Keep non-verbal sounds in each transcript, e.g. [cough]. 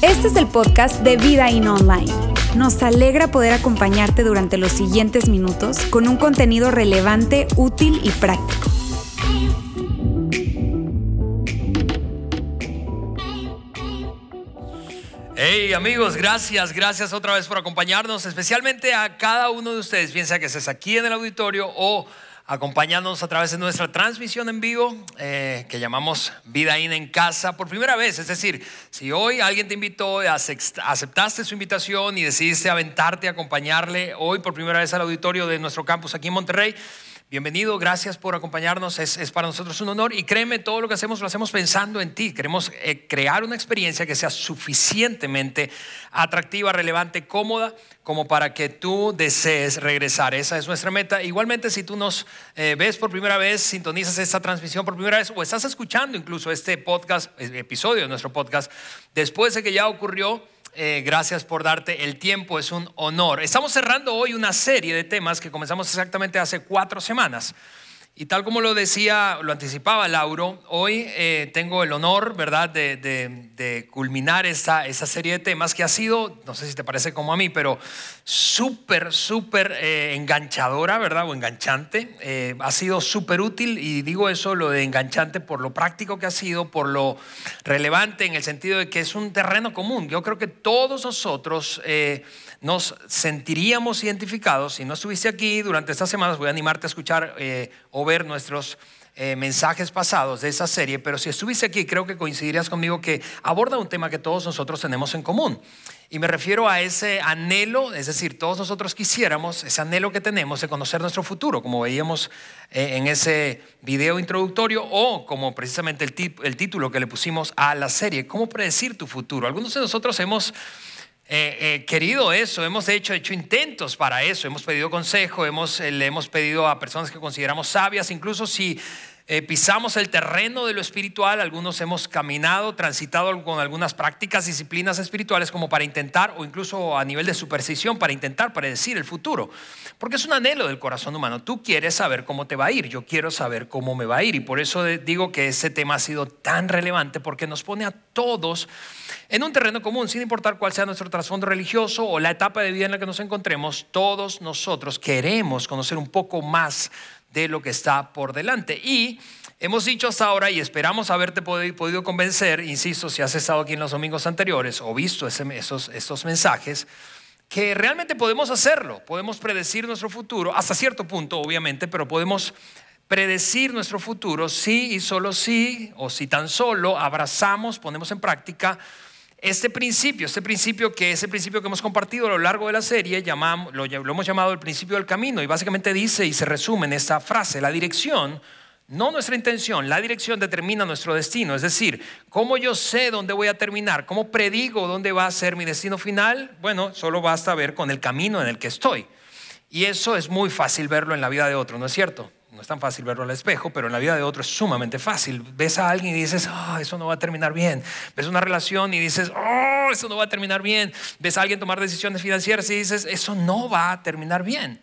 Este es el podcast de Vida In Online. Nos alegra poder acompañarte durante los siguientes minutos con un contenido relevante, útil y práctico. Hey amigos, gracias, gracias otra vez por acompañarnos, especialmente a cada uno de ustedes, piensa que estés aquí en el auditorio o acompañándonos a través de nuestra transmisión en vivo eh, que llamamos Vida In en Casa por primera vez. Es decir, si hoy alguien te invitó, aceptaste su invitación y decidiste aventarte a acompañarle hoy por primera vez al auditorio de nuestro campus aquí en Monterrey, Bienvenido, gracias por acompañarnos. Es, para nosotros un honor y créeme, todo lo que hacemos lo hacemos pensando en ti. Queremos eh, crear una experiencia que sea suficientemente atractiva, relevante, cómoda, como para que tú desees regresar. Esa es nuestra meta. Igualmente, si tú nos eh, ves por primera vez, sintonizas esta transmisión por primera vez o estás escuchando incluso este podcast, episodio de nuestro podcast, después de que ya ocurrió eh, gracias por darte el tiempo, es un honor. Estamos cerrando hoy una serie de temas que comenzamos exactamente hace cuatro semanas. Y tal como lo decía, lo anticipaba Lauro, hoy eh, tengo el honor, ¿verdad?, de, culminar esa, esa, serie de temas que ha sido, no sé si te parece como a mí, pero súper, súper eh, enganchadora, ¿verdad?, o enganchante. Eh, ha sido súper útil y digo eso, lo de enganchante, por lo práctico que ha sido, por lo relevante en el sentido de que es un terreno común. Yo creo que todos nosotros nos sentiríamos identificados. Si no estuviste aquí durante estas semanas, voy a animarte a escuchar eh, ver nuestros eh, mensajes pasados de esa serie, pero si estuviste aquí, creo que coincidirías conmigo que aborda un tema que todos nosotros tenemos en común. Y me refiero a ese anhelo, es decir, todos nosotros quisiéramos, ese anhelo que tenemos de conocer nuestro futuro, como veíamos eh, en ese video introductorio o como precisamente el, el título que le pusimos a la serie, ¿cómo predecir tu futuro? Algunos de nosotros hemos eh, eh, querido eso, hemos hecho, hecho intentos para eso, hemos pedido consejo, hemos, le hemos pedido a personas que consideramos sabias, incluso si eh, pisamos el terreno de lo espiritual, algunos hemos caminado, transitado con algunas prácticas, disciplinas espirituales como para intentar, o incluso a nivel de superstición, para intentar predecir el futuro. Porque es un anhelo del corazón humano. Tú quieres saber cómo te va a ir, yo quiero saber cómo me va a ir. Y por eso digo que ese tema ha sido tan relevante, porque nos pone a todos en un terreno común, sin importar cuál sea nuestro trasfondo religioso o la etapa de vida en la que nos encontremos, todos nosotros queremos conocer un poco más de lo que está por delante. Y hemos dicho hasta ahora, y esperamos haberte podido convencer, insisto, si has estado aquí en los domingos anteriores o visto esos, estos mensajes, que realmente podemos hacerlo, podemos predecir nuestro futuro, hasta cierto punto, obviamente, pero podemos predecir nuestro futuro si y solo si, o si tan solo abrazamos, ponemos en práctica este principio, este principio que es principio que hemos compartido a lo largo de la serie, llamamos, lo, lo hemos llamado el principio del camino y básicamente dice y se resume en esta frase, la dirección no nuestra intención, la dirección determina nuestro destino. Es decir, ¿cómo yo sé dónde voy a terminar? ¿Cómo predigo dónde va a ser mi destino final? Bueno, solo basta ver con el camino en el que estoy. Y eso es muy fácil verlo en la vida de otro, ¿no es cierto? No es tan fácil verlo al espejo, pero en la vida de otro es sumamente fácil. Ves a alguien y dices, oh, eso no va a terminar bien. Ves una relación y dices, oh, eso no va a terminar bien. Ves a alguien tomar decisiones financieras y dices, eso no va a terminar bien.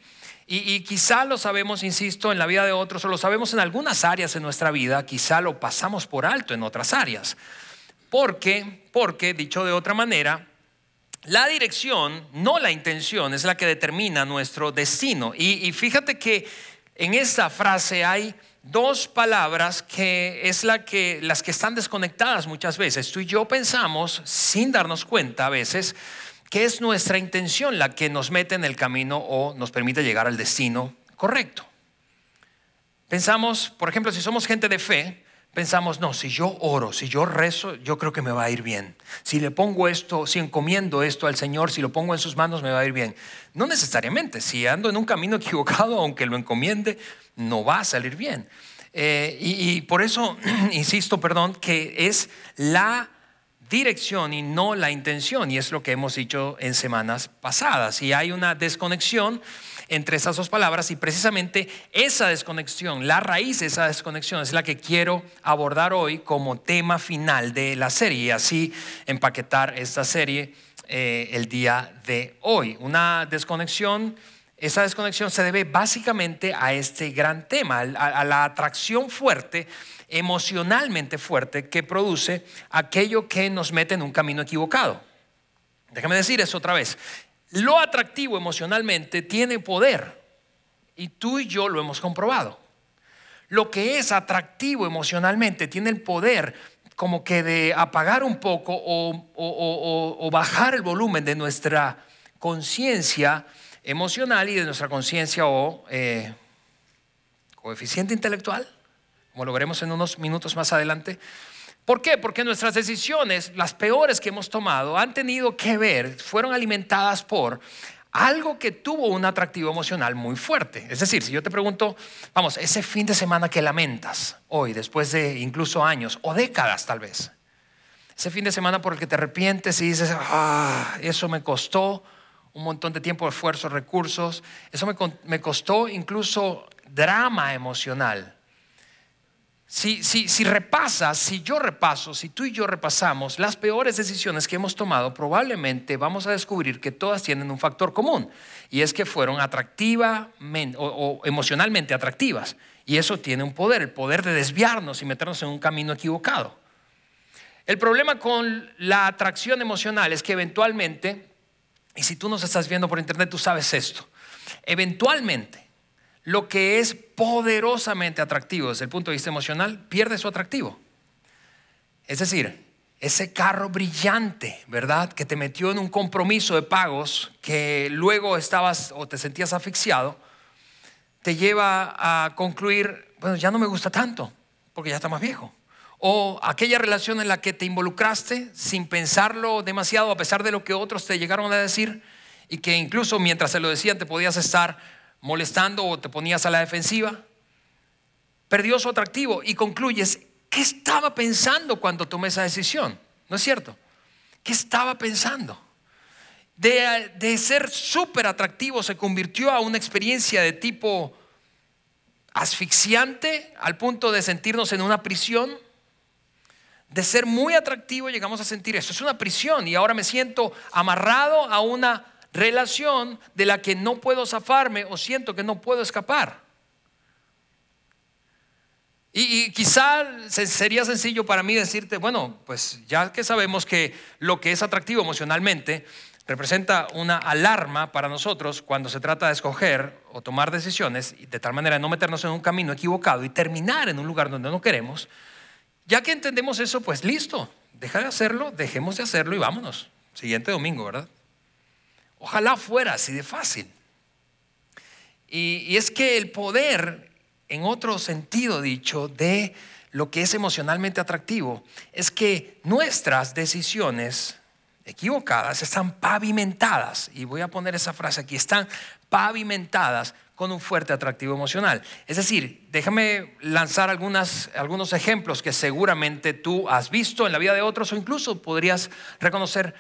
Y, y, quizá lo sabemos, insisto, en la vida de otros, o lo sabemos en algunas áreas de nuestra vida, quizá lo pasamos por alto en otras áreas. Porque, porque, dicho de otra manera, la dirección, no la intención, es la que determina nuestro destino. Y, y fíjate que en esta frase hay dos palabras que es la que las que están desconectadas muchas veces. Tú y yo pensamos sin darnos cuenta a veces que es nuestra intención la que nos mete en el camino o nos permite llegar al destino correcto. Pensamos, por ejemplo, si somos gente de fe, pensamos, no, si yo oro, si yo rezo, yo creo que me va a ir bien. Si le pongo esto, si encomiendo esto al Señor, si lo pongo en sus manos, me va a ir bien. No necesariamente, si ando en un camino [laughs] equivocado, aunque lo encomiende, no va a salir bien. Eh, y, y por eso, [clears throat] insisto, perdón, que es la dirección y no la intención, y es lo que hemos dicho en semanas pasadas. Y hay una desconexión entre esas dos palabras y precisamente esa desconexión, la raíz de esa desconexión es la que quiero abordar hoy como tema final de la serie y así empaquetar esta serie eh, el día de hoy. Una desconexión esa desconexión se debe básicamente a este gran tema, a, la atracción fuerte, emocionalmente fuerte, que produce aquello que nos mete en un camino equivocado. Déjame decir eso otra vez. Lo atractivo emocionalmente tiene poder y tú y yo lo hemos comprobado. Lo que es atractivo emocionalmente tiene el poder como que de apagar un poco o, bajar el volumen de nuestra conciencia emocional y de nuestra conciencia o eh, coeficiente intelectual, como lo veremos en unos minutos más adelante. ¿Por qué? Porque nuestras decisiones, las peores que hemos tomado, han tenido que ver, fueron alimentadas por algo que tuvo un atractivo emocional muy fuerte. Es decir, si yo te pregunto, vamos, ese fin de semana que lamentas hoy, después de incluso años o décadas tal vez, ese fin de semana por el que te arrepientes y dices, ah, eso me costó un montón de tiempo, esfuerzo, recursos, eso me, me costó incluso drama emocional. Si, si, si, repasas, si yo repaso, si tú y yo repasamos las peores decisiones que hemos tomado, probablemente vamos a descubrir que todas tienen un factor común y es que fueron atractivamente o, emocionalmente atractivas. Y eso tiene un poder, el poder de desviarnos y meternos en un camino equivocado. El problema con la atracción emocional es que eventualmente, y si tú nos estás viendo por internet, tú sabes esto, eventualmente lo que es poderosamente atractivo desde el punto de vista emocional pierde su atractivo. Es decir, ese carro brillante, ¿verdad? Que te metió en un compromiso de pagos que luego estabas o te sentías asfixiado, te lleva a concluir, bueno, ya no me gusta tanto, porque ya está más viejo. O aquella relación en la que te involucraste sin pensarlo demasiado, a pesar de lo que otros te llegaron a decir, y que incluso mientras se lo decían te podías estar molestando o te ponías a la defensiva, perdió su atractivo y concluyes, ¿qué estaba pensando cuando tomé esa decisión? ¿No es cierto? ¿Qué estaba pensando? De, de ser súper atractivo se convirtió a una experiencia de tipo asfixiante al punto de sentirnos en una prisión. De ser muy atractivo llegamos a sentir eso. Es una prisión y ahora me siento amarrado a una relación de la que no puedo zafarme o siento que no puedo escapar. Y, quizá sería sencillo para mí decirte, bueno, pues ya que sabemos que lo que es atractivo emocionalmente representa una alarma para nosotros cuando se trata de escoger o tomar decisiones y de tal manera de no meternos en un camino equivocado y terminar en un lugar donde no queremos, ya que entendemos eso, pues listo, deja de hacerlo, dejemos de hacerlo y vámonos. Siguiente domingo, ¿verdad? Ojalá fuera así de fácil. Y, es que el poder, en otro sentido dicho, de lo que es emocionalmente atractivo, es que nuestras decisiones equivocadas están pavimentadas, y voy a poner esa frase aquí, están pavimentadas con un fuerte atractivo emocional. Es decir, déjame lanzar algunas, algunos ejemplos que seguramente tú has visto en la vida de otros o incluso podrías reconocer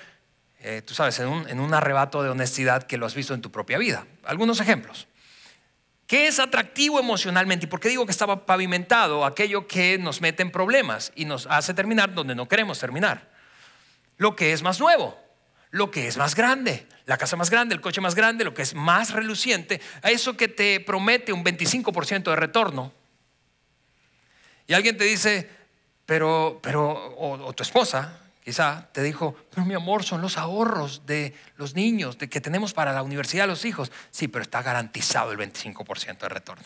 eh, tú sabes, en un, en un arrebato de honestidad que lo has visto en tu propia vida. Algunos ejemplos. ¿Qué es atractivo emocionalmente? ¿Y por qué digo que estaba pavimentado? Aquello que nos mete en problemas y nos hace terminar donde no queremos terminar. Lo que es más nuevo, lo que es más grande, la casa más grande, el coche más grande, lo que es más reluciente, a eso que te promete un 25% de retorno. Y alguien te dice, pero, pero, o tu esposa, Quizá te dijo, pero mi amor, son los ahorros de los niños, de que tenemos para la universidad los hijos. Sí, pero está garantizado el 25% de retorno.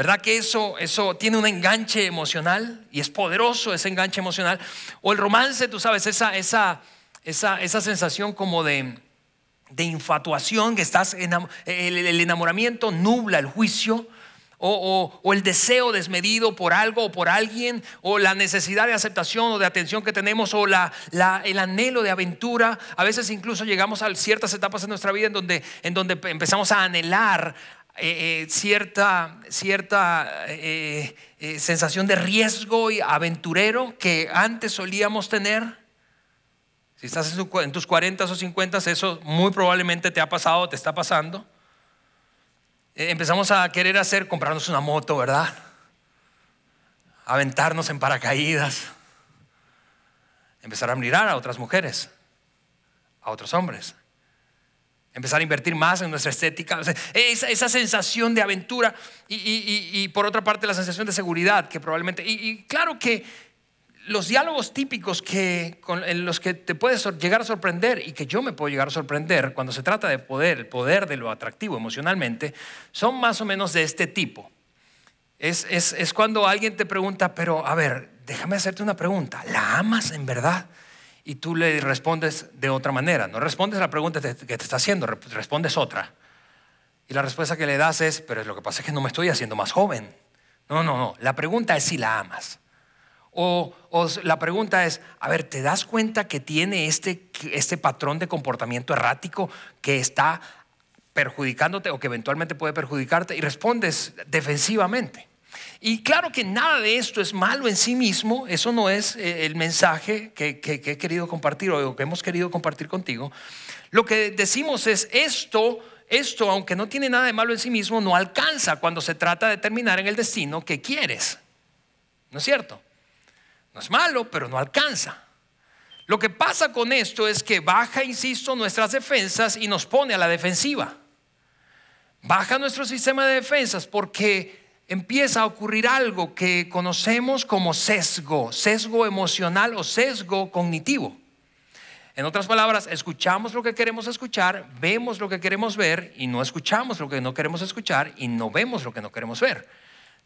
¿Verdad que eso, eso tiene un enganche emocional y es poderoso ese enganche emocional? O el romance, tú sabes, esa, esa, esa, esa sensación como de, de infatuación, que estás, el, el enamoramiento nubla el juicio o, el deseo desmedido por algo o por alguien, o la necesidad de aceptación o de atención que tenemos, o la, el anhelo de aventura. A veces incluso llegamos a ciertas etapas en nuestra vida en donde, en donde empezamos a anhelar eh, eh, cierta, cierta eh, sensación de riesgo y aventurero que antes solíamos tener. Si estás en tus 40 o 50, eso muy probablemente te ha pasado, te está pasando. Empezamos a querer hacer, comprarnos una moto, ¿verdad? Aventarnos en paracaídas. Empezar a mirar a otras mujeres, a otros hombres. Empezar a invertir más en nuestra estética, esa, sensación de aventura y, por otra parte la sensación de seguridad que probablemente, y, claro que los diálogos típicos que, en los que te puedes llegar a sorprender y que yo me puedo llegar a sorprender cuando se trata de poder, el poder de lo atractivo emocionalmente, son más o menos de este tipo. Es, es cuando alguien te pregunta, pero a ver, déjame hacerte una pregunta, ¿la amas en verdad? Y tú le respondes de otra manera. No respondes a la pregunta que te está haciendo, respondes otra. Y la respuesta que le das es, pero lo que pasa es que no me estoy haciendo más joven. No, no, no. La pregunta es si la amas. O, la pregunta es, a ver, ¿te das cuenta que tiene este, este patrón de comportamiento errático que está perjudicándote o que eventualmente puede perjudicarte? Y respondes defensivamente. Y claro que nada de esto es malo en sí mismo, eso no es eh, el mensaje que, he querido compartir o que hemos querido compartir contigo. Lo que decimos es esto, esto, aunque no tiene nada de malo en sí mismo, no alcanza cuando se trata de terminar en el destino que quieres. ¿No es cierto? No es malo, pero no alcanza. Lo que pasa con esto es que baja, insisto, nuestras defensas y nos pone a la defensiva. Baja nuestro sistema de defensas porque empieza a ocurrir algo que conocemos como sesgo, sesgo emocional o sesgo cognitivo. En otras palabras, escuchamos lo que queremos escuchar, vemos lo que queremos ver y no escuchamos lo que no queremos escuchar y no vemos lo que no queremos ver.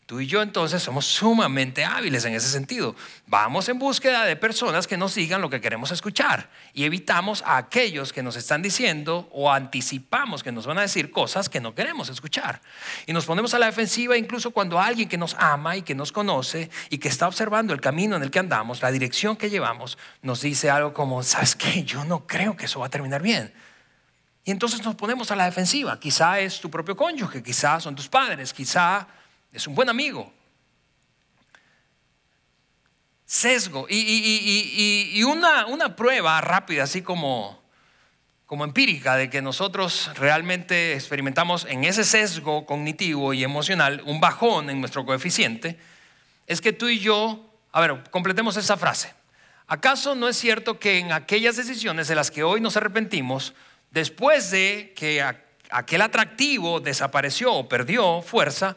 Tú y yo entonces somos sumamente hábiles en ese sentido. Vamos en búsqueda de personas que nos digan lo que queremos escuchar y evitamos a aquellos que nos están diciendo o anticipamos que nos van a decir cosas que no queremos escuchar. Y nos ponemos a la defensiva incluso cuando alguien que nos ama y que nos conoce y que está observando el camino en el que andamos, la dirección que llevamos, nos dice algo como, ¿sabes qué? Yo no creo que eso va a terminar bien. Y entonces nos ponemos a la defensiva. Quizá es tu propio cónyuge, quizá son tus padres, quizá es un buen amigo. Sesgo. Y, una, una, prueba rápida, así como, como empírica, de que nosotros realmente experimentamos en ese sesgo cognitivo y emocional un bajón en nuestro coeficiente, es que tú y yo, a ver, completemos esa frase. ¿Acaso no es cierto que en aquellas decisiones de las que hoy nos arrepentimos, después de que aquel atractivo desapareció o perdió fuerza,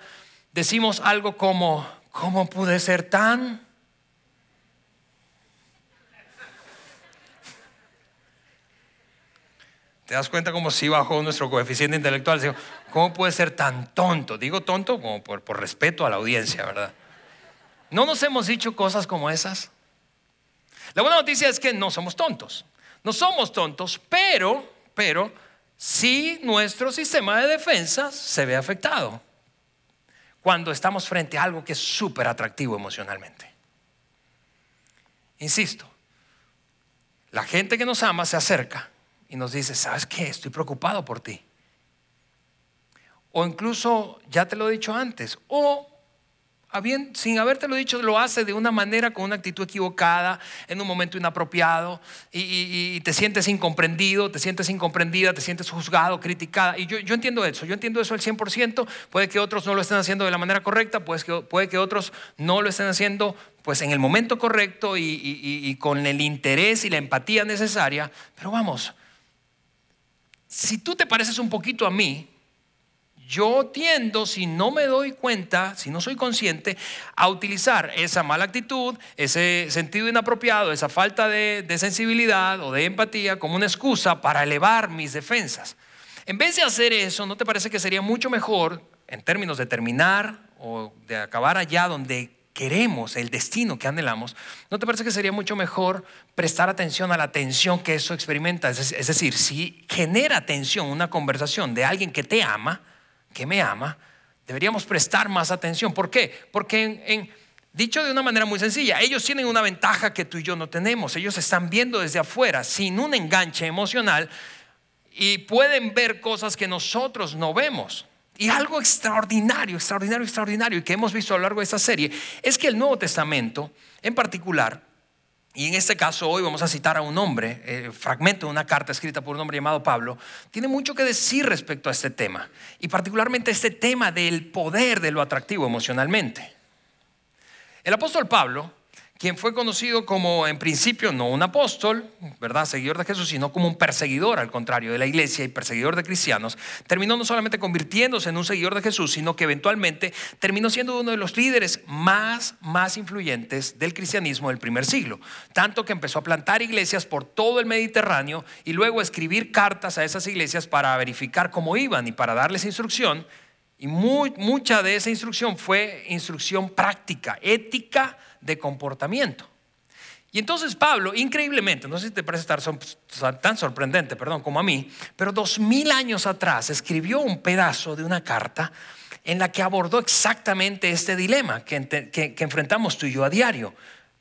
decimos algo como, ¿cómo pude ser tan? [laughs] ¿Te das cuenta cómo si bajó nuestro coeficiente intelectual? ¿Cómo puede ser tan tonto? Digo tonto como por, por respeto a la audiencia, ¿verdad? ¿No nos hemos dicho cosas como esas? La buena noticia es que no somos tontos. No somos tontos, pero, pero, sí nuestro sistema de defensa se ve afectado cuando estamos frente a algo que es súper atractivo emocionalmente. Insisto, la gente que nos ama se acerca y nos dice, ¿sabes qué? Estoy preocupado por ti. O incluso, ya te lo he dicho antes, o sin habértelo dicho, lo hace de una manera con una actitud equivocada, en un momento inapropiado, y, te sientes incomprendido, te sientes incomprendida, te sientes juzgado, criticada. Y yo, yo, entiendo eso, yo entiendo eso al 100%. Puede que otros no lo estén haciendo de la manera correcta, puede que, puede que otros no lo estén haciendo pues en el momento correcto y con el interés y la empatía necesaria. Pero vamos, si tú te pareces un poquito a mí, yo tiendo, si no me doy cuenta, si no soy consciente, a utilizar esa mala actitud, ese sentido inapropiado, esa falta de, sensibilidad o de empatía como una excusa para elevar mis defensas. En vez de hacer eso, ¿no te parece que sería mucho mejor, en términos de terminar o de acabar allá donde queremos, el destino que anhelamos, ¿no te parece que sería mucho mejor prestar atención a la tensión que eso experimenta? Es decir, si genera tensión una conversación de alguien que te ama, que me ama, deberíamos prestar más atención. ¿Por qué? Porque en, dicho de una manera muy sencilla, ellos tienen una ventaja que tú y yo no tenemos. Ellos están viendo desde afuera sin un enganche emocional y pueden ver cosas que nosotros no vemos. Y algo extraordinario, extraordinario, extraordinario y que hemos visto a lo largo de esta serie es que el Nuevo Testamento en particular y en este caso hoy vamos a citar a un hombre, eh, fragmento de una carta escrita por un hombre llamado Pablo, tiene mucho que decir respecto a este tema, y particularmente este tema del poder de lo atractivo emocionalmente. El apóstol Pablo, quien fue conocido como en principio no un apóstol, ¿verdad? Seguidor de Jesús, sino como un perseguidor, al contrario, de la iglesia y perseguidor de cristianos, terminó no solamente convirtiéndose en un seguidor de Jesús, sino que eventualmente terminó siendo uno de los líderes más, más influyentes del cristianismo del primer siglo. Tanto que empezó a plantar iglesias por todo el Mediterráneo y luego a escribir cartas a esas iglesias para verificar cómo iban y para darles instrucción. Y mucha de esa instrucción fue instrucción práctica, ética, de comportamiento. Y entonces Pablo, increíblemente, no sé si te parece tan sorprendente, perdón, como a mí, pero dos mil años atrás escribió un pedazo de una carta en la que abordó exactamente este dilema que, que enfrentamos tú y yo a diario.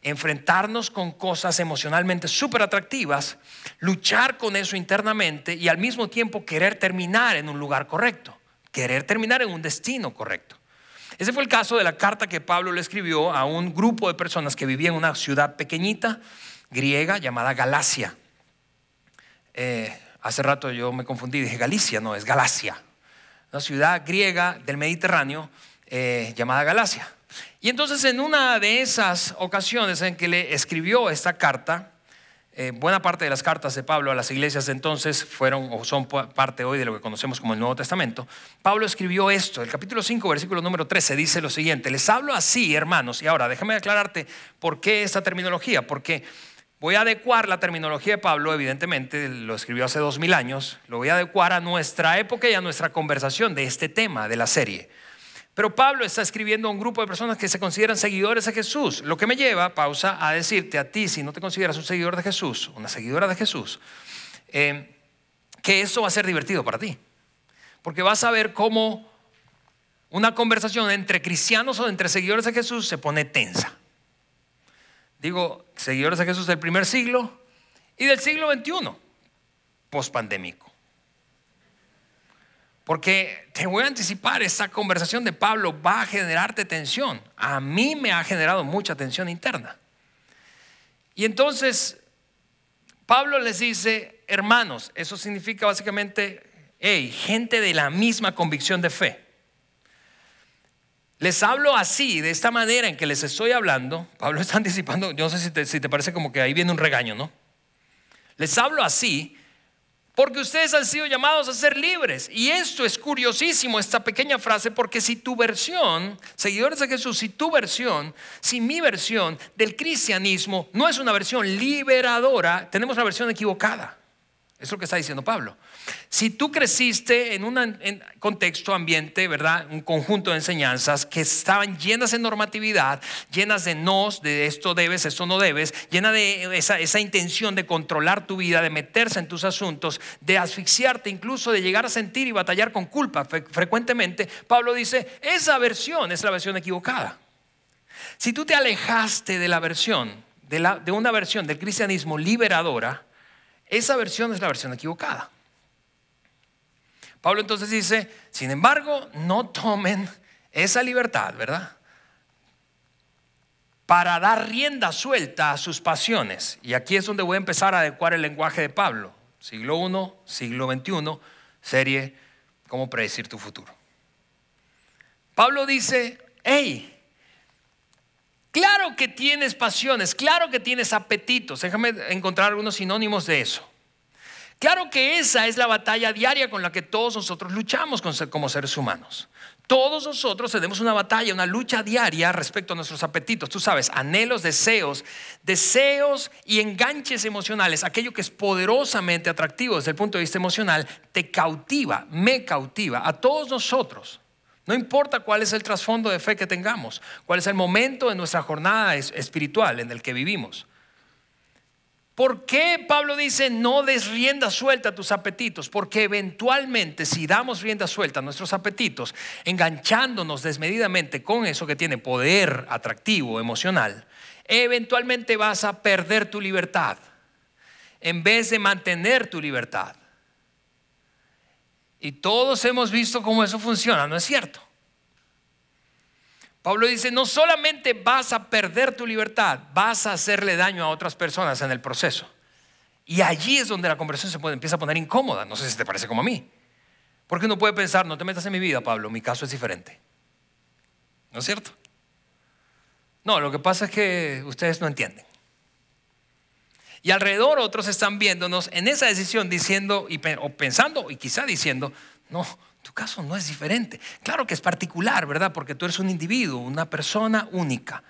Enfrentarnos con cosas emocionalmente súper atractivas, luchar con eso internamente y al mismo tiempo querer terminar en un lugar correcto, querer terminar en un destino correcto. Ese fue el caso de la carta que Pablo le escribió a un grupo de personas que vivían en una ciudad pequeñita, griega, llamada Galacia. Eh, hace rato yo me confundí, dije Galicia, no, es Galacia. Una ciudad griega del Mediterráneo eh, llamada Galacia. Y entonces en una de esas ocasiones en que le escribió esta carta, eh, buena parte de las cartas de Pablo a las iglesias de entonces fueron o son parte hoy de lo que conocemos como el Nuevo Testamento. Pablo escribió esto, el capítulo 5, versículo número 13 dice lo siguiente, les hablo así, hermanos, y ahora déjame aclararte por qué esta terminología, porque voy a adecuar la terminología de Pablo, evidentemente, lo escribió hace dos mil años, lo voy a adecuar a nuestra época y a nuestra conversación de este tema de la serie. Pero Pablo está escribiendo a un grupo de personas que se consideran seguidores de Jesús. Lo que me lleva, pausa, a decirte a ti, si no te consideras un seguidor de Jesús, una seguidora de Jesús, eh, que eso va a ser divertido para ti. Porque vas a ver cómo una conversación entre cristianos o entre seguidores de Jesús se pone tensa. Digo, seguidores de Jesús del primer siglo y del siglo XXI, pospandémico. Porque te voy a anticipar, esta conversación de Pablo va a generarte tensión. A mí me ha generado mucha tensión interna. Y entonces, Pablo les dice, hermanos, eso significa básicamente, hey, gente de la misma convicción de fe. Les hablo así, de esta manera en que les estoy hablando. Pablo está anticipando, yo no sé si te, si te parece como que ahí viene un regaño, ¿no? Les hablo así porque ustedes han sido llamados a ser libres. Y esto es curiosísimo, esta pequeña frase, porque si tu versión, seguidores de Jesús, si tu versión, si mi versión del cristianismo no es una versión liberadora, tenemos una versión equivocada. Es lo que está diciendo Pablo. Si tú creciste en un contexto, ambiente, ¿verdad? Un conjunto de enseñanzas que estaban llenas de normatividad, llenas de nos, de esto debes, esto no debes, llena de esa, intención de controlar tu vida, de meterse en tus asuntos, de asfixiarte, incluso de llegar a sentir y batallar con culpa frecuentemente, Pablo dice, esa versión es la versión equivocada. Si tú te alejaste de la versión, de una versión del cristianismo liberadora, esa versión es la versión equivocada. Pablo entonces dice, sin embargo, no tomen esa libertad, ¿verdad? Para dar rienda suelta a sus pasiones. Y aquí es donde voy a empezar a adecuar el lenguaje de Pablo. Siglo I, siglo XXI, serie Cómo predecir tu futuro. Pablo dice, hey, claro que tienes pasiones, claro que tienes apetitos. Déjame encontrar algunos sinónimos de eso. Claro que esa es la batalla diaria con la que todos nosotros luchamos como seres humanos. Todos nosotros tenemos una batalla, una lucha diaria respecto a nuestros apetitos. Tú sabes, anhelos, deseos, deseos y enganches emocionales. Aquello que es poderosamente atractivo desde el punto de vista emocional, te cautiva, me cautiva a todos nosotros. No importa cuál es el trasfondo de fe que tengamos, cuál es el momento de nuestra jornada espiritual en el que vivimos. ¿Por qué Pablo dice no des rienda suelta a tus apetitos? Porque eventualmente si damos rienda suelta a nuestros apetitos, enganchándonos desmedidamente con eso que tiene poder atractivo, emocional, eventualmente vas a perder tu libertad en vez de mantener tu libertad. Y todos hemos visto cómo eso funciona, ¿no es cierto? Pablo dice, no solamente vas a perder tu libertad, vas a hacerle daño a otras personas en el proceso. Y allí es donde la conversación se puede, empieza a poner incómoda. No sé si te parece como a mí. Porque uno puede pensar, no te metas en mi vida, Pablo, mi caso es diferente. ¿No es cierto? No, lo que pasa es que ustedes no entienden. Y alrededor otros están viéndonos en esa decisión diciendo o pensando y quizá diciendo, no, tu caso no es diferente. Claro que es particular, ¿verdad? Porque tú eres un individuo, una persona única.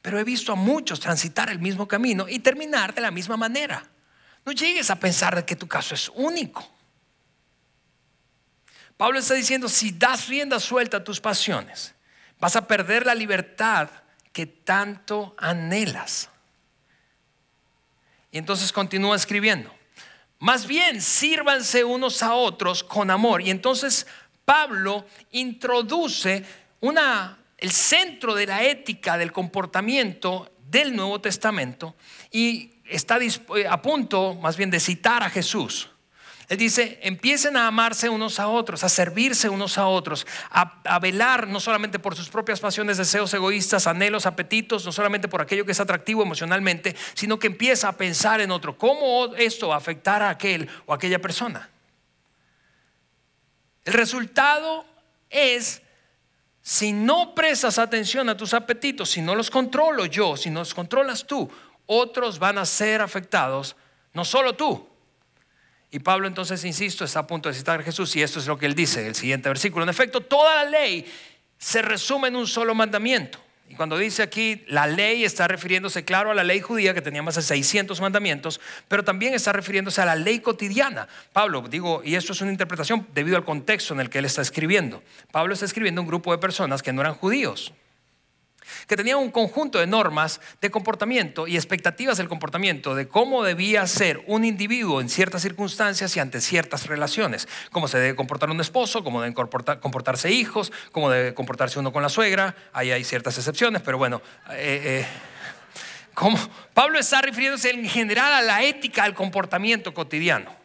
Pero he visto a muchos transitar el mismo camino y terminar de la misma manera. No llegues a pensar que tu caso es único. Pablo está diciendo, si das rienda suelta a tus pasiones, vas a perder la libertad que tanto anhelas. Y entonces continúa escribiendo. Más bien, sírvanse unos a otros con amor. Y entonces Pablo introduce el centro de la ética del comportamiento del Nuevo Testamento y está a punto más bien de citar a Jesús. Él dice, empiecen a amarse unos a otros, a servirse unos a otros, a, velar no solamente por sus propias pasiones, deseos egoístas, anhelos, apetitos, no solamente por aquello que es atractivo emocionalmente, sino que empieza a pensar en otro, cómo esto va a afectar a aquel o aquella persona. El resultado es, si no prestas atención a tus apetitos, si no los controlo yo, si no los controlas tú, otros van a ser afectados, no solo tú, y Pablo entonces, insisto, está a punto de citar a Jesús y esto es lo que él dice, el siguiente versículo. En efecto, toda la ley se resume en un solo mandamiento. Y cuando dice aquí la ley está refiriéndose, claro, a la ley judía que tenía más de 600 mandamientos, pero también está refiriéndose a la ley cotidiana. Pablo, digo, y esto es una interpretación debido al contexto en el que él está escribiendo. Pablo está escribiendo a un grupo de personas que no eran judíos que tenía un conjunto de normas de comportamiento y expectativas del comportamiento, de cómo debía ser un individuo en ciertas circunstancias y ante ciertas relaciones, cómo se debe comportar un esposo, cómo deben comportarse hijos, cómo debe comportarse uno con la suegra, ahí hay ciertas excepciones, pero bueno, eh, eh, Pablo está refiriéndose en general a la ética del comportamiento cotidiano.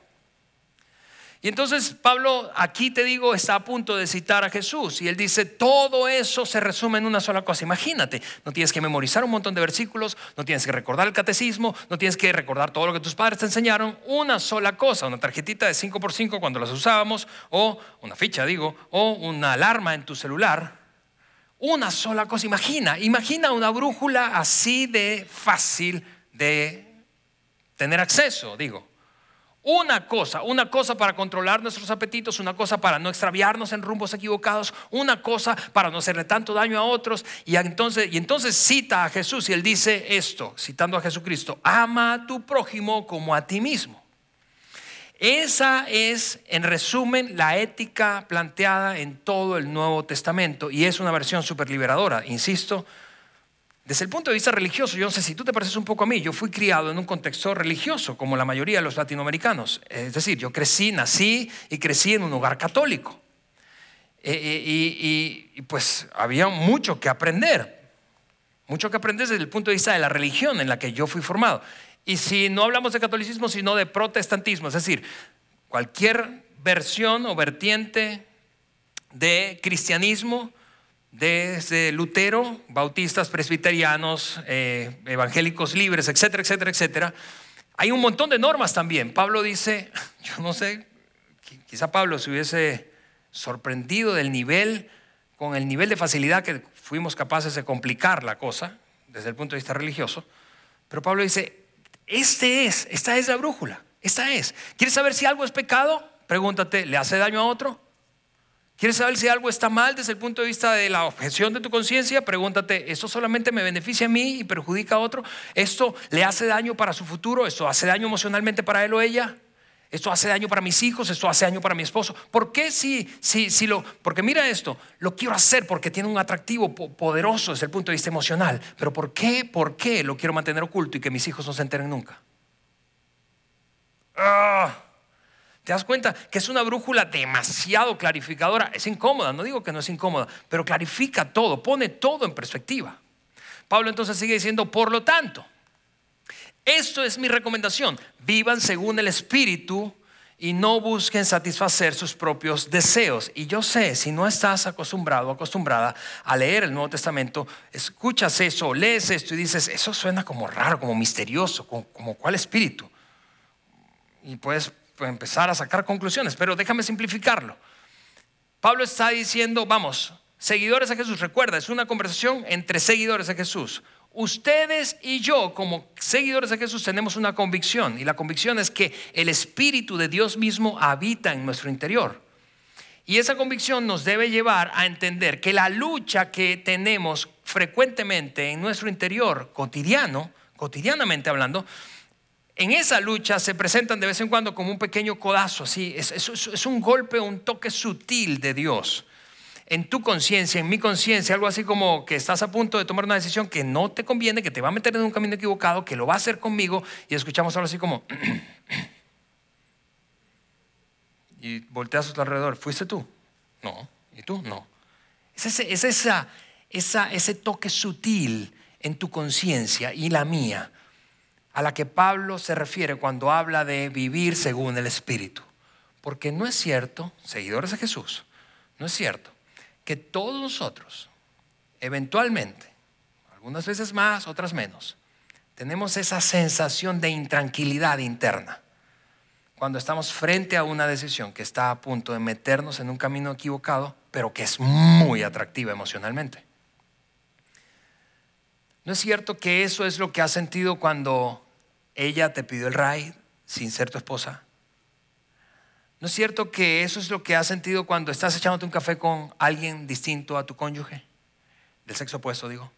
Y entonces Pablo aquí te digo está a punto de citar a Jesús y él dice, todo eso se resume en una sola cosa. Imagínate, no tienes que memorizar un montón de versículos, no tienes que recordar el catecismo, no tienes que recordar todo lo que tus padres te enseñaron, una sola cosa, una tarjetita de 5x5 cuando las usábamos, o una ficha digo, o una alarma en tu celular. Una sola cosa, imagina, imagina una brújula así de fácil de tener acceso, digo. Una cosa, una cosa para controlar nuestros apetitos, una cosa para no extraviarnos en rumbos equivocados, una cosa para no hacerle tanto daño a otros. Y entonces, y entonces cita a Jesús y él dice esto, citando a Jesucristo, ama a tu prójimo como a ti mismo. Esa es, en resumen, la ética planteada en todo el Nuevo Testamento y es una versión súper liberadora, insisto, desde el punto de vista religioso, yo no sé si tú te pareces un poco a mí, yo fui criado en un contexto religioso, como la mayoría de los latinoamericanos. Es decir, yo crecí, nací y crecí en un hogar católico. Eh, eh, y, y, pues había mucho que aprender, mucho que aprender desde el punto de vista de la religión en la que yo fui formado. Y si no hablamos de catolicismo, sino de protestantismo, es decir, cualquier versión o vertiente de cristianismo desde Lutero, bautistas, presbiterianos, eh, evangélicos libres, etcétera, etcétera, etcétera. Hay un montón de normas también. Pablo dice, [laughs] yo no sé, quizá Pablo se hubiese sorprendido del nivel, con el nivel de facilidad que fuimos capaces de complicar la cosa desde el punto de vista religioso. Pero Pablo dice, este es, esta es la brújula, esta es. ¿Quieres saber si algo es pecado? Pregúntate, ¿le hace daño a otro? ¿Quieres saber si algo está mal desde el punto de vista de la objeción de tu conciencia? Pregúntate, ¿esto solamente me beneficia a mí y perjudica a otro? ¿Esto le hace daño para su futuro? ¿Esto hace daño emocionalmente para él o ella? ¿Esto hace daño para mis hijos? ¿Esto hace daño para mi esposo? ¿Por qué si, si, si lo... Porque mira esto, lo quiero hacer porque tiene un atractivo poderoso desde el punto de vista emocional. Pero ¿por qué? ¿Por qué lo quiero mantener oculto y que mis hijos no se enteren nunca? ¡Ah! ¿Te das cuenta que es una brújula demasiado clarificadora? Es incómoda, no digo que no es incómoda, pero clarifica todo, pone todo en perspectiva. Pablo entonces sigue diciendo, por lo tanto, esto es mi recomendación, vivan según el Espíritu y no busquen satisfacer sus propios deseos. Y yo sé, si no estás acostumbrado acostumbrada a leer el Nuevo Testamento, escuchas eso, lees esto y dices, eso suena como raro, como misterioso, como, como cuál espíritu. Y puedes empezar a sacar conclusiones, pero déjame simplificarlo. Pablo está diciendo, vamos, seguidores de Jesús. Recuerda, es una conversación entre seguidores de Jesús. Ustedes y yo, como seguidores de Jesús, tenemos una convicción. Y la convicción es que el Espíritu de Dios mismo habita en nuestro interior. Y esa convicción nos debe llevar a entender que la lucha que tenemos frecuentemente en nuestro interior, cotidiano, cotidianamente hablando, en esa lucha se presentan de vez en cuando como un pequeño codazo, así, es, un golpe, un toque sutil de Dios en tu conciencia, en mi conciencia, algo así como que estás a punto de tomar una decisión que no te conviene, que te va a meter en un camino equivocado, que lo va a hacer conmigo, y escuchamos algo así como... [clears throat] y volteas a tu alrededor, ¿fuiste tú? No. ¿Y tú? No. Es ese, es esa, esa, ese toque sutil en tu conciencia y la mía a la que Pablo se refiere cuando habla de vivir según el Espíritu. Porque no es cierto, seguidores de Jesús, no es cierto que todos nosotros, eventualmente, algunas veces más, otras menos, tenemos esa sensación de intranquilidad interna cuando estamos frente a una decisión que está a punto de meternos en un camino equivocado, pero que es muy atractiva emocionalmente. ¿No es cierto que eso es lo que has sentido cuando ella te pidió el ride sin ser tu esposa? ¿No es cierto que eso es lo que has sentido cuando estás echándote un café con alguien distinto a tu cónyuge? Del sexo opuesto, digo.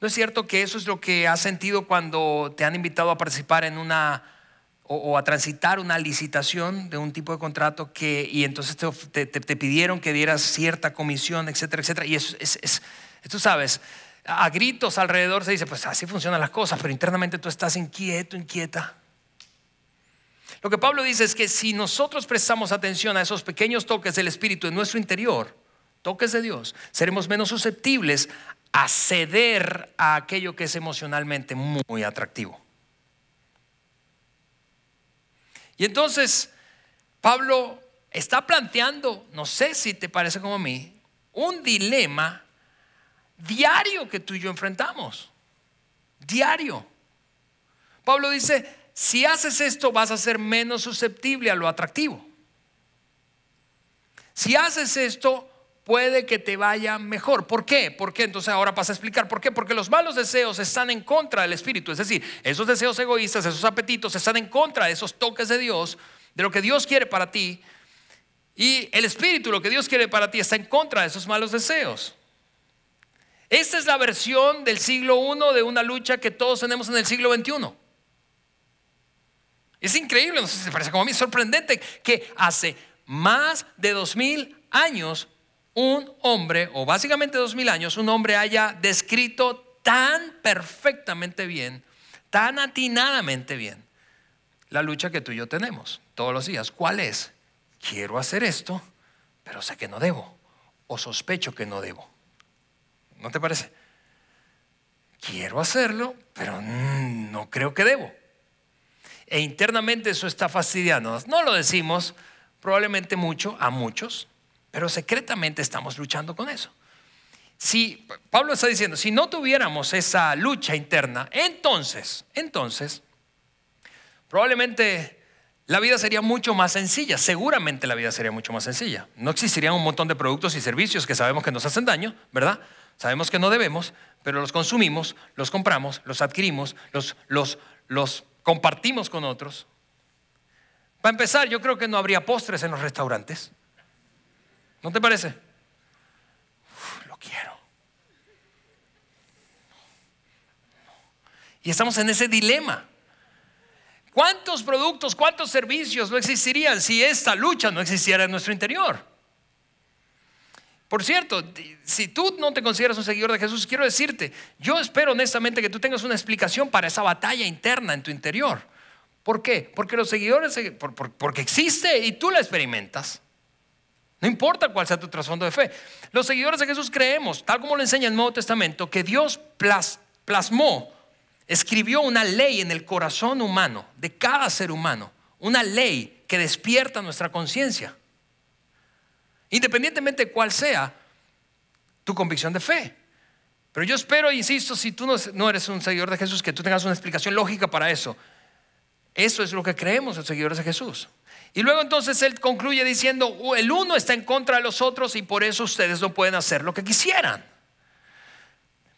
¿No es cierto que eso es lo que has sentido cuando te han invitado a participar en una o, a transitar una licitación de un tipo de contrato que, y entonces te, pidieron que dieras cierta comisión, etcétera, etcétera? Y eso es, es, tú sabes, a gritos alrededor se dice, pues así funcionan las cosas, pero internamente tú estás inquieto, inquieta. Lo que Pablo dice es que si nosotros prestamos atención a esos pequeños toques del Espíritu en nuestro interior, toques de Dios, seremos menos susceptibles a ceder a aquello que es emocionalmente muy atractivo. Y entonces Pablo está planteando, no sé si te parece como a mí, un dilema diario que tú y yo enfrentamos. Diario. Pablo dice, si haces esto vas a ser menos susceptible a lo atractivo. Si haces esto, puede que te vaya mejor. ¿Por qué? ¿Por qué? Entonces ahora pasa a explicar. ¿Por qué? Porque los malos deseos están en contra del Espíritu. Es decir, esos deseos egoístas, esos apetitos están en contra de esos toques de Dios, de lo que Dios quiere para ti. Y el Espíritu, lo que Dios quiere para ti, está en contra de esos malos deseos. Esta es la versión del siglo I de una lucha que todos tenemos en el siglo XXI. Es increíble, no sé si te parece como a mí, sorprendente que hace más de dos mil años un hombre, o básicamente dos mil años, un hombre haya descrito tan perfectamente bien, tan atinadamente bien, la lucha que tú y yo tenemos todos los días. ¿Cuál es? Quiero hacer esto, pero sé que no debo, o sospecho que no debo. ¿No te parece? Quiero hacerlo, pero no creo que debo e internamente eso está fastidiando. No lo decimos probablemente mucho a muchos, pero secretamente estamos luchando con eso. Si Pablo está diciendo, si no tuviéramos esa lucha interna, entonces, entonces, probablemente la vida sería mucho más sencilla, seguramente la vida sería mucho más sencilla. No existirían un montón de productos y servicios que sabemos que nos hacen daño, ¿verdad? Sabemos que no debemos, pero los consumimos, los compramos, los adquirimos, los, los, los compartimos con otros. Para empezar, yo creo que no habría postres en los restaurantes. ¿No te parece? lo quiero. Y estamos en ese dilema. ¿Cuántos productos, cuántos servicios no existirían si esta lucha no existiera en nuestro interior? Por cierto, si tú no te consideras un seguidor de Jesús, quiero decirte, yo espero honestamente que tú tengas una explicación para esa batalla interna en tu interior. ¿Por qué? Porque los seguidores, porque existe y tú la experimentas. No importa cuál sea tu trasfondo de fe. Los seguidores de Jesús creemos, tal como lo enseña el Nuevo Testamento, que Dios plasmó, escribió una ley en el corazón humano, de cada ser humano, una ley que despierta nuestra conciencia. Independientemente de cuál sea tu convicción de fe. Pero yo espero, insisto, si tú no eres un seguidor de Jesús, que tú tengas una explicación lógica para eso. Eso es lo que creemos los seguidores de Jesús. Y luego entonces él concluye diciendo, el uno está en contra de los otros y por eso ustedes no pueden hacer lo que quisieran.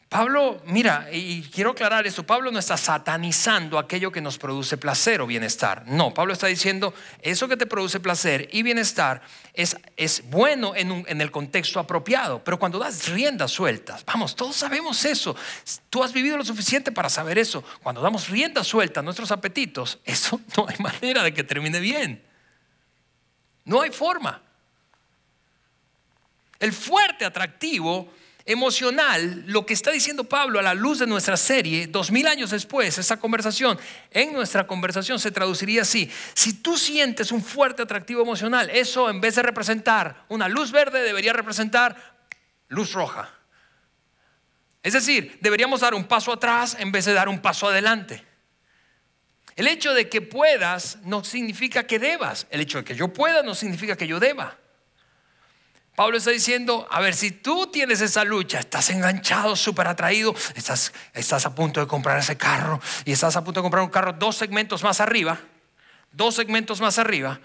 Pablo, mira, y quiero aclarar esto, Pablo no está satanizando aquello que nos produce placer o bienestar. No, Pablo está diciendo, eso que te produce placer y bienestar es, es bueno en, en el contexto apropiado, pero cuando das riendas sueltas, vamos, todos sabemos eso, tú has vivido lo suficiente para saber eso, cuando damos riendas sueltas a nuestros apetitos, eso [laughs] no hay manera de que termine bien. No hay forma. El fuerte atractivo emocional, lo que está diciendo Pablo a la luz de nuestra serie, dos mil años después, esa conversación, en nuestra conversación se traduciría así. Si tú sientes un fuerte atractivo emocional, eso en vez de representar una luz verde, debería representar luz roja. Es decir, deberíamos dar un paso atrás en vez de dar un paso adelante. El hecho de que puedas no significa que debas. El hecho de que yo pueda no significa que yo deba. Pablo está diciendo, a ver, si tú tienes esa lucha, estás enganchado, súper atraído, estás, estás a punto de comprar ese carro y estás a punto de comprar un carro dos segmentos más arriba, dos segmentos más arriba,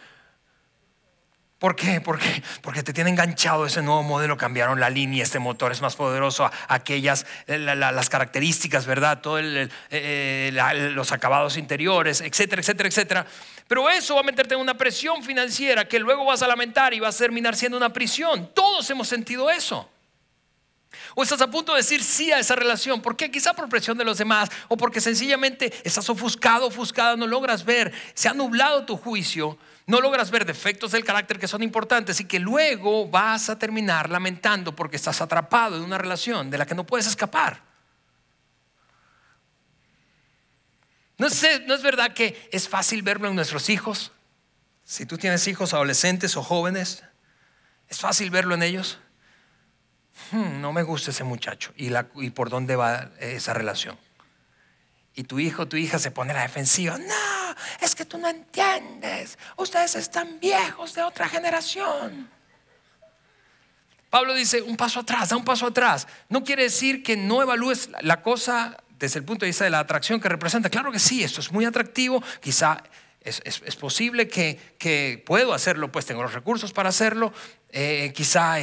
¿Por qué? Porque, porque te tiene enganchado ese nuevo modelo, cambiaron la línea, este motor es más poderoso, aquellas, eh, las características, ¿verdad? Todos eh, los acabados interiores, etcétera, etcétera, etcétera. Pero eso va a meterte en una presión financiera que luego vas a lamentar y va a terminar siendo una prisión. Todos hemos sentido eso. O estás a punto de decir sí a esa relación. ¿Por qué? Quizá por presión de los demás o porque sencillamente estás ofuscado, ofuscada, no logras ver, se ha nublado tu juicio no logras ver defectos del carácter que son importantes y que luego vas a terminar lamentando porque estás atrapado en una relación de la que no puedes escapar. ¿No es, no es verdad que es fácil verlo en nuestros hijos? Si tú tienes hijos adolescentes o jóvenes, es fácil verlo en ellos. Hmm, no me gusta ese muchacho y por dónde va esa relación y tu hijo o tu hija se pone a la defensiva. No, es que tú no entiendes. Ustedes están viejos de otra generación. Pablo dice, un paso atrás, da un paso atrás. No quiere decir que no evalúes la cosa desde el punto de vista de la atracción que representa. Claro que sí, esto es muy atractivo. Quizá es, posible que, puedo hacerlo, pues tengo los recursos para hacerlo. Eh, quizá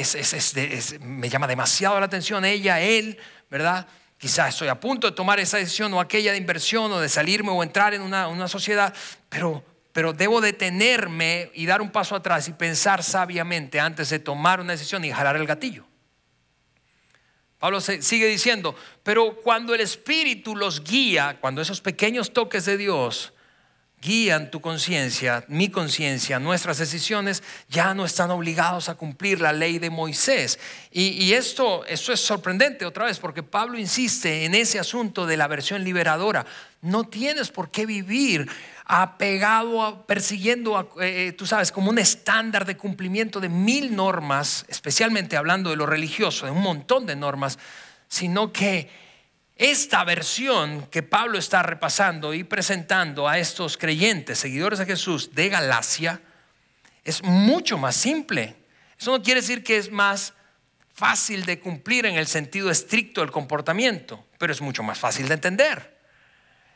me llama demasiado la atención ella, él, ¿verdad? Quizás estoy a punto de tomar esa decisión o aquella de inversión o de salirme o entrar en una, sociedad, pero, pero debo detenerme y dar un paso atrás y pensar sabiamente antes de tomar una decisión y jalar el gatillo. Pablo sigue diciendo, pero cuando el Espíritu los guía, cuando esos pequeños toques de Dios guían tu conciencia, mi conciencia, nuestras decisiones, ya no están obligados a cumplir la ley de Moisés. Y, esto, es sorprendente otra vez, porque Pablo insiste en ese asunto de la versión liberadora. No tienes por qué vivir apegado, persiguiendo, eh, eh, tú sabes, como un estándar de cumplimiento de mil normas, especialmente hablando de lo religioso, de un montón de normas, sino que esta versión que Pablo está repasando y presentando a estos creyentes, seguidores de Jesús de Galacia, es mucho más simple. Eso no quiere decir que es más fácil de cumplir en el sentido estricto del comportamiento, pero es mucho más fácil de entender.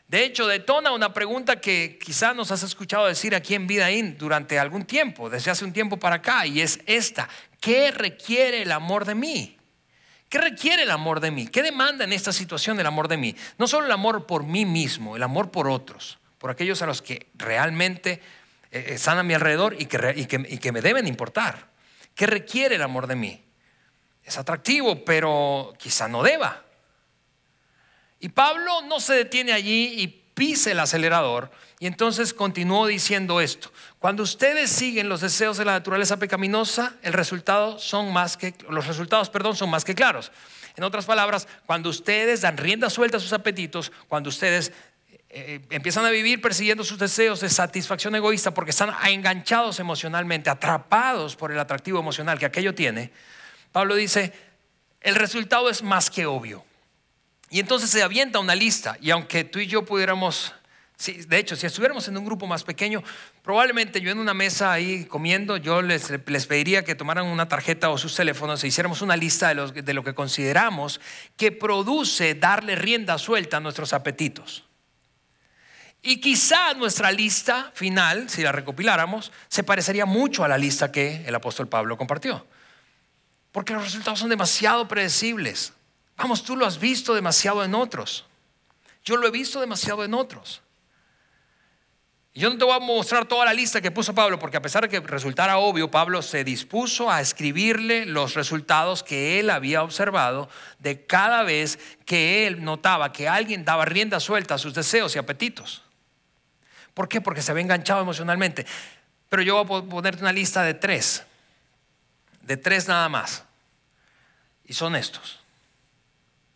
De hecho, detona una pregunta que quizá nos has escuchado decir aquí en Vidaín durante algún tiempo, desde hace un tiempo para acá, y es esta, ¿qué requiere el amor de mí? ¿Qué requiere el amor de mí? ¿Qué demanda en esta situación el amor de mí? No solo el amor por mí mismo, el amor por otros, por aquellos a los que realmente eh, están a mi alrededor y que me deben importar. ¿Qué requiere el amor de mí? Es atractivo, pero quizá no deba. Y Pablo no se detiene allí y pisa el acelerador y entonces continuó diciendo esto. Cuando ustedes siguen los deseos de la naturaleza pecaminosa, el resultado son más que, los resultados perdón, son más que claros. En otras palabras, cuando ustedes dan rienda suelta a sus apetitos, cuando ustedes eh, empiezan a vivir persiguiendo sus deseos de satisfacción egoísta porque están enganchados emocionalmente, atrapados por el atractivo emocional que aquello tiene, Pablo dice, el resultado es más que obvio. Y entonces se avienta una lista y aunque tú y yo pudiéramos de hecho, si estuviéramos en un grupo más pequeño, probablemente yo en una mesa ahí comiendo, yo les, pediría que tomaran una tarjeta o sus teléfonos e hiciéramos una lista de, de lo que consideramos que produce darle rienda suelta a nuestros apetitos. Y quizá nuestra lista final, si la recopiláramos, se parecería mucho a la lista que el apóstol Pablo compartió. Porque los resultados son demasiado predecibles. Vamos, tú lo has visto demasiado en otros. Yo lo he visto demasiado en otros. Yo no te voy a mostrar toda la lista que puso Pablo, porque a pesar de que resultara obvio, Pablo se dispuso a escribirle los resultados que él había observado de cada vez que él notaba que alguien daba rienda suelta a sus deseos y apetitos. ¿Por qué? Porque se había enganchado emocionalmente. Pero yo voy a ponerte una lista de tres, de tres nada más. Y son estos.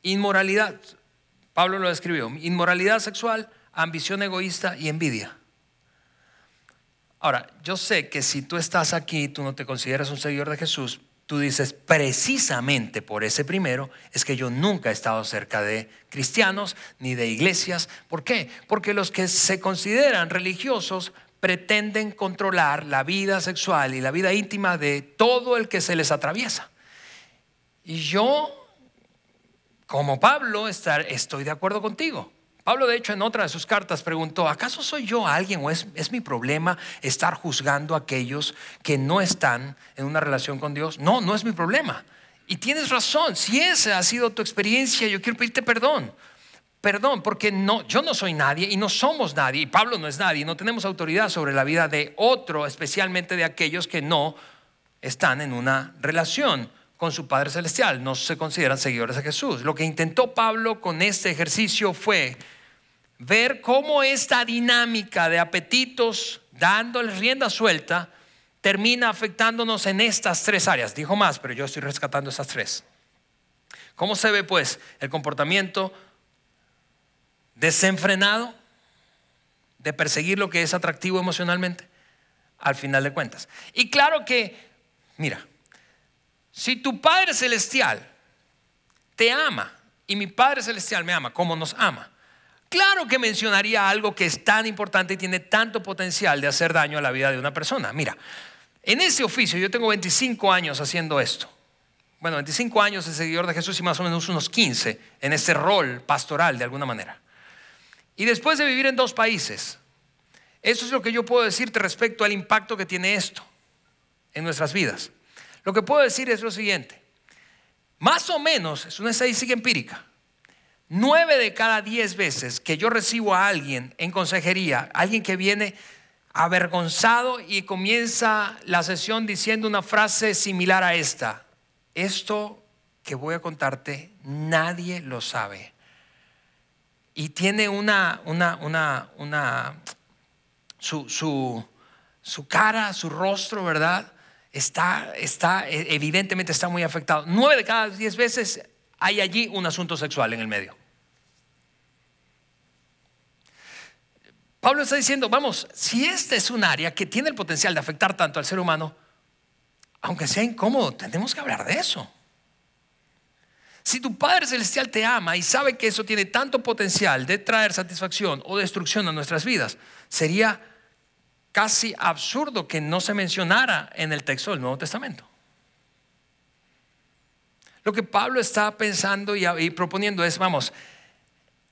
Inmoralidad, Pablo lo describió, inmoralidad sexual, ambición egoísta y envidia. Ahora, yo sé que si tú estás aquí, tú no te consideras un seguidor de Jesús, tú dices, precisamente por ese primero es que yo nunca he estado cerca de cristianos ni de iglesias. ¿Por qué? Porque los que se consideran religiosos pretenden controlar la vida sexual y la vida íntima de todo el que se les atraviesa. Y yo, como Pablo, estoy de acuerdo contigo. Pablo, de hecho, en otra de sus cartas preguntó, ¿acaso soy yo alguien o es, es, mi problema estar juzgando a aquellos que no están en una relación con Dios? No, no es mi problema. Y tienes razón, si esa ha sido tu experiencia, yo quiero pedirte perdón. Perdón, porque no, yo no soy nadie y no somos nadie, y Pablo no es nadie, no tenemos autoridad sobre la vida de otro, especialmente de aquellos que no están en una relación con su Padre Celestial, no se consideran seguidores de Jesús. Lo que intentó Pablo con este ejercicio fue ver cómo esta dinámica de apetitos, dándole rienda suelta, termina afectándonos en estas tres áreas. Dijo más, pero yo estoy rescatando esas tres. ¿Cómo se ve pues el comportamiento desenfrenado de perseguir lo que es atractivo emocionalmente? Al final de cuentas. Y claro que, mira, si tu Padre Celestial te ama y mi Padre Celestial me ama como nos ama, Claro que mencionaría algo que es tan importante y tiene tanto potencial de hacer daño a la vida de una persona. Mira, en ese oficio yo tengo 25 años haciendo esto. Bueno, 25 años de seguidor de Jesús y más o menos unos 15 en ese rol pastoral de alguna manera. Y después de vivir en dos países, eso es lo que yo puedo decirte respecto al impacto que tiene esto en nuestras vidas. Lo que puedo decir es lo siguiente. Más o menos, es una estadística empírica, Nueve de cada diez veces que yo recibo a alguien en consejería, alguien que viene avergonzado y comienza la sesión diciendo una frase similar a esta. Esto que voy a contarte, nadie lo sabe. Y tiene una, una, una, una, su, cara, su rostro, ¿verdad? Está, está, evidentemente está muy afectado. Nueve de cada diez veces hay allí un asunto sexual en el medio. Pablo está diciendo, vamos, si este es un área que tiene el potencial de afectar tanto al ser humano, aunque sea incómodo, tenemos que hablar de eso. Si tu Padre Celestial te ama y sabe que eso tiene tanto potencial de traer satisfacción o destrucción a nuestras vidas, sería casi absurdo que no se mencionara en el texto del Nuevo Testamento. Lo que Pablo está pensando y, proponiendo es, vamos,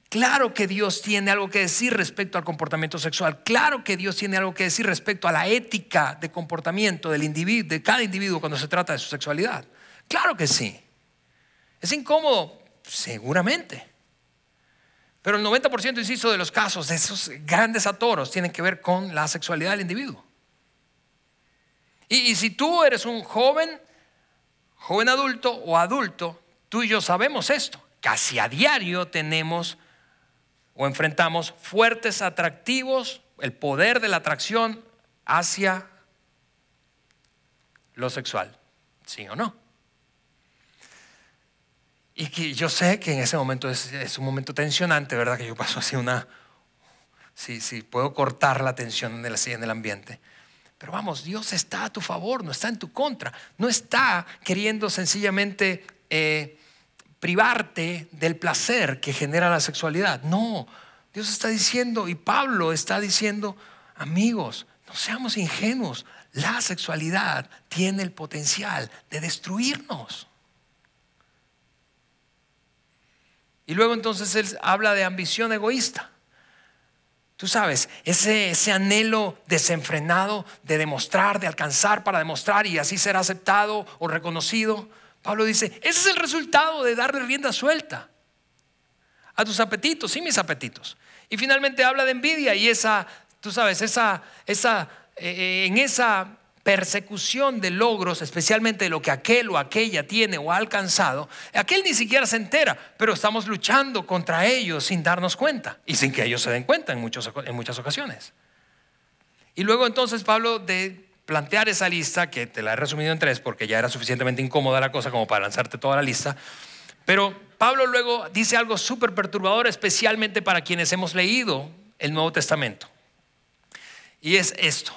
Claro que Dios tiene algo que decir respecto al comportamiento sexual. Claro que Dios tiene algo que decir respecto a la ética de comportamiento del individuo, de cada individuo cuando se trata de su sexualidad. Claro que sí. ¿Es incómodo? Seguramente. Pero el 90%, insisto, de los casos, de esos grandes atoros, tienen que ver con la sexualidad del individuo. y si tú eres un joven, joven adulto o adulto, tú y yo sabemos esto. Casi a diario tenemos o enfrentamos fuertes atractivos, el poder de la atracción hacia lo sexual, ¿sí o no? Y que yo sé que en ese momento es, un momento tensionante, ¿verdad? Que yo paso así una... Sí, sí, puedo cortar la tensión en el, en el ambiente. Pero vamos, Dios está a tu favor, no está en tu contra. No está queriendo sencillamente eh, privarte del placer que genera la sexualidad. No, Dios está diciendo y Pablo está diciendo, amigos, no seamos ingenuos, la sexualidad tiene el potencial de destruirnos. Y luego entonces él habla de ambición egoísta. Tú sabes, ese, ese anhelo desenfrenado de demostrar, de alcanzar para demostrar y así ser aceptado o reconocido. Pablo dice, ese es el resultado de darle rienda suelta a tus apetitos y mis apetitos. Y finalmente habla de envidia y esa, tú sabes, esa, esa, eh, en esa persecución de logros, especialmente de lo que aquel o aquella tiene o ha alcanzado, aquel ni siquiera se entera, pero estamos luchando contra ellos sin darnos cuenta y sin que ellos se den cuenta en, muchas ocasiones. Y luego entonces Pablo de plantear esa lista, que te la he resumido en tres porque ya era suficientemente incómoda la cosa como para lanzarte toda la lista, pero Pablo luego dice algo súper perturbador, especialmente para quienes hemos leído el Nuevo Testamento. Y es esto.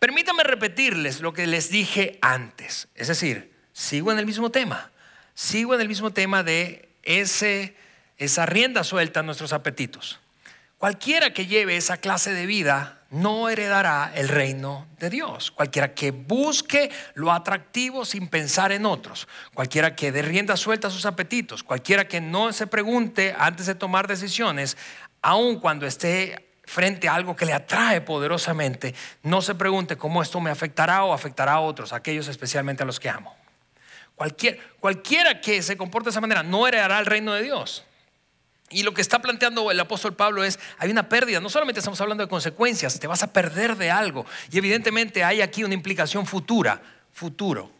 Permítame repetirles lo que les dije antes. Es decir, sigo en el mismo tema. Sigo en el mismo tema de ese, esa rienda suelta a nuestros apetitos. Cualquiera que lleve esa clase de vida no heredará el reino de Dios. Cualquiera que busque lo atractivo sin pensar en otros. Cualquiera que dé rienda suelta sus apetitos. Cualquiera que no se pregunte antes de tomar decisiones, aun cuando esté frente a algo que le atrae poderosamente, no se pregunte cómo esto me afectará o afectará a otros, aquellos especialmente a los que amo. cualquiera que se comporte de esa manera no heredará el reino de Dios. Y lo que está planteando el apóstol Pablo es, hay una pérdida, no solamente estamos hablando de consecuencias, te vas a perder de algo. Y evidentemente hay aquí una implicación futura, futuro.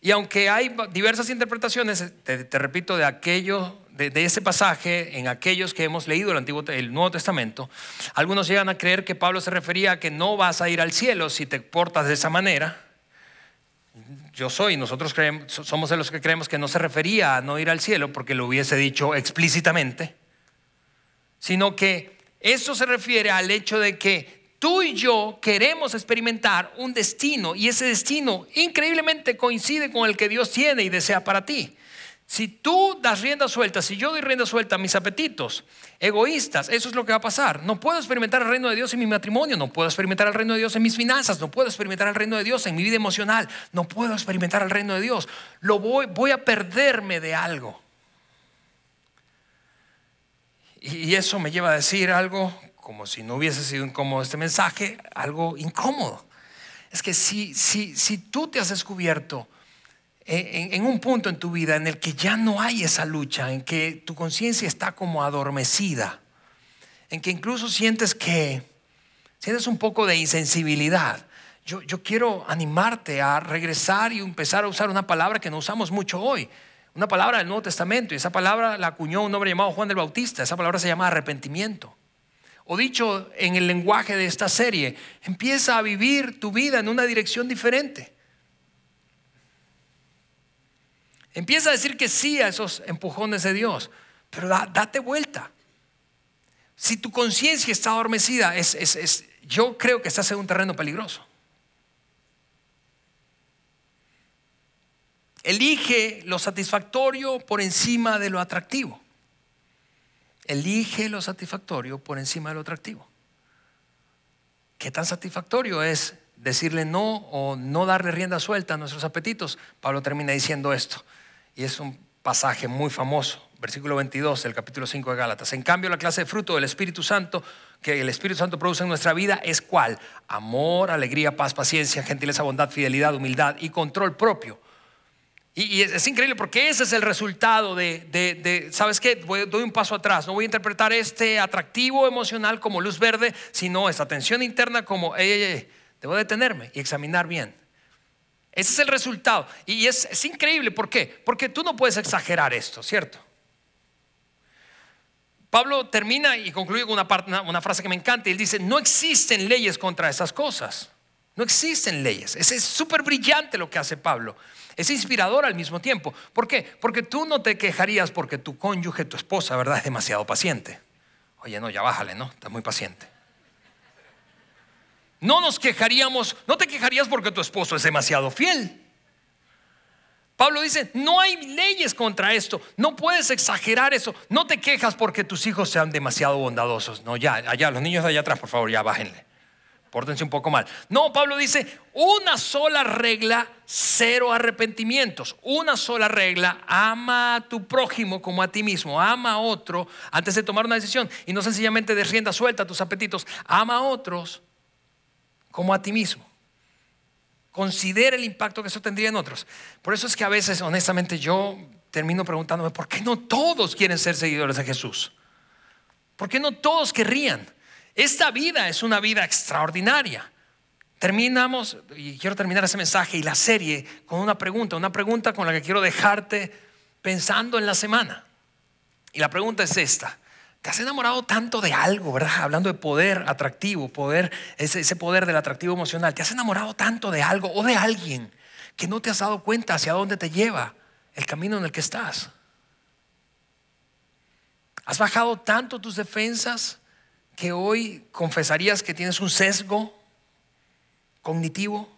Y aunque hay diversas interpretaciones, te repito, de aquello de, ese pasaje en aquellos que hemos leído el, Antiguo, el Nuevo Testamento, algunos llegan a creer que Pablo se refería a que no vas a ir al cielo si te portas de esa manera. Yo soy, nosotros creemos, somos de los que creemos que no se refería a no ir al cielo porque lo hubiese dicho explícitamente, sino que eso se refiere al hecho de que tú y yo queremos experimentar un destino y ese destino increíblemente coincide con el que Dios tiene y desea para ti. Si tú das rienda suelta, si yo doy rienda suelta a mis apetitos egoístas, eso es lo que va a pasar. No puedo experimentar el reino de Dios en mi matrimonio, no puedo experimentar el reino de Dios en mis finanzas, no puedo experimentar el reino de Dios en mi vida emocional, no puedo experimentar el reino de Dios. Lo voy, a perderme de algo. Y eso me lleva a decir algo, como si no hubiese sido incómodo este mensaje, algo incómodo. Es que si, si, si tú te has descubierto en, un punto en tu vida en el que ya no hay esa lucha, en que tu conciencia está como adormecida, en que incluso sientes que sientes un poco de insensibilidad. Yo, yo quiero animarte a regresar y empezar a usar una palabra que no usamos mucho hoy, una palabra del Nuevo Testamento, y esa palabra la acuñó un hombre llamado Juan del Bautista, esa palabra se llama arrepentimiento. O dicho en el lenguaje de esta serie, empieza a vivir tu vida en una dirección diferente. Empieza a decir que sí a esos empujones de Dios, pero date vuelta. Si tu conciencia está adormecida, yo creo que estás en un terreno peligroso. Elige lo satisfactorio por encima de lo atractivo. Elige lo satisfactorio por encima de lo atractivo. ¿Qué tan satisfactorio es decirle no o no darle rienda suelta a nuestros apetitos? Pablo termina diciendo esto y es un pasaje muy famoso, versículo 22 del capítulo 5 de Gálatas. En cambio, la clase de fruto del Espíritu Santo que el Espíritu Santo produce en nuestra vida es cuál? Amor, alegría, paz, paciencia, gentileza, bondad, fidelidad, humildad y control propio. Y, es, increíble porque ese es el resultado de, ¿sabes qué? doy un paso atrás, no voy a interpretar este atractivo emocional como luz verde, sino esta tensión interna como, debo detenerme y examinar bien ese es el resultado. Y es, increíble. ¿Por qué? Porque tú no puedes exagerar esto, ¿cierto? Pablo termina y concluye con una, frase que me encanta. Y él dice, no existen leyes contra esas cosas. No existen leyes. Es súper brillante lo que hace Pablo. Es inspirador al mismo tiempo. ¿Por qué? Porque tú no te quejarías porque tu cónyuge, tu esposa, ¿verdad? Es demasiado paciente. Oye, no, ya bájale, ¿no? Estás muy paciente. No nos quejaríamos, no te quejarías porque tu esposo es demasiado fiel. Pablo dice, no hay leyes contra esto, no puedes exagerar eso, no te quejas porque tus hijos sean demasiado bondadosos. No, ya, allá, los niños de allá atrás, por favor, ya bájenle. Pórtense un poco mal. No, Pablo dice, una sola regla cero arrepentimientos. Una sola regla, ama a tu prójimo como a ti mismo, ama a otro antes de tomar una decisión y no sencillamente de rienda suelta tus apetitos, ama a otros como a ti mismo. Considera el impacto que eso tendría en otros. Por eso es que a veces, honestamente, yo termino preguntándome, ¿por qué no todos quieren ser seguidores de Jesús? ¿Por qué no todos querrían? Esta vida es una vida extraordinaria. Terminamos, y quiero terminar ese mensaje y la serie con una pregunta, una pregunta con la que quiero dejarte pensando en la semana. Y la pregunta es esta. ¿Te has enamorado tanto de algo, verdad? Hablando de poder atractivo, poder, ese, poder del atractivo emocional. ¿Te has enamorado tanto de algo o de alguien que no te has dado cuenta hacia dónde te lleva el camino en el que estás? ¿Has bajado tanto tus defensas que hoy confesarías que tienes un sesgo cognitivo,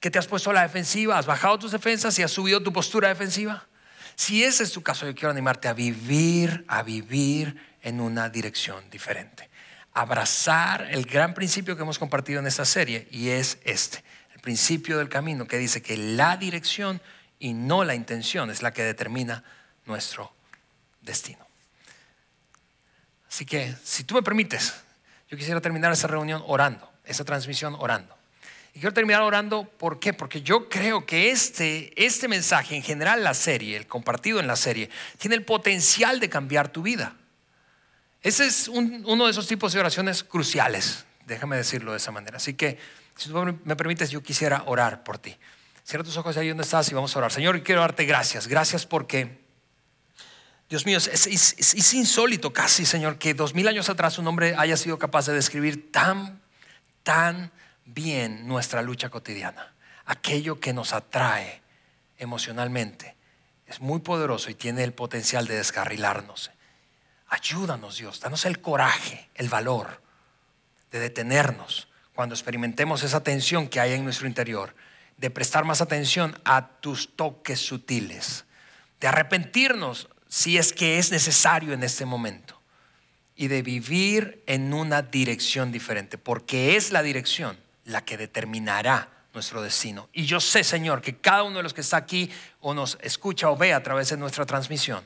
que te has puesto a la defensiva, has bajado tus defensas y has subido tu postura defensiva. Si ese es tu caso, yo quiero animarte a vivir, a vivir en una dirección diferente. Abrazar el gran principio que hemos compartido en esta serie y es este, el principio del camino que dice que la dirección y no la intención es la que determina nuestro destino. Así que, si tú me permites, yo quisiera terminar esa reunión orando, esa transmisión orando. Y quiero terminar orando, ¿por? Porque yo creo que este, este mensaje, en general la serie, el compartido en la serie, tiene el potencial de cambiar tu vida. Ese es uno de esos tipos de oraciones cruciales, déjame decirlo de esa manera. Así que, si tú me permites, yo quisiera orar por ti. Cierra tus ojos ahí donde estás y vamos a orar. Señor, quiero darte gracias. Gracias porque, Dios mío, es, es insólito casi, Señor, que dos mil años atrás un hombre haya sido capaz de describir tan, tan bien nuestra lucha cotidiana. Aquello que nos atrae emocionalmente es muy poderoso y tiene el potencial de descarrilarnos. Ayúdanos Dios, danos el coraje, el valor de detenernos cuando experimentemos esa tensión que hay en nuestro interior, de prestar más atención a tus toques sutiles, de arrepentirnos si es que es necesario en este momento y de vivir en una dirección diferente, porque es la dirección la que determinará nuestro destino. Y yo sé, Señor, que cada uno de los que está aquí o nos escucha o ve a través de nuestra transmisión,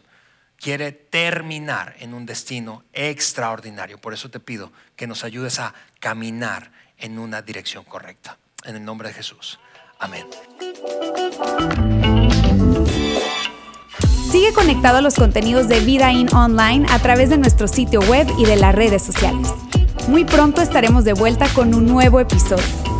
quiere terminar en un destino extraordinario. Por eso te pido que nos ayudes a caminar en una dirección correcta. En el nombre de Jesús. Amén. Sigue conectado a los contenidos de Vida In Online a través de nuestro sitio web y de las redes sociales. Muy pronto estaremos de vuelta con un nuevo episodio.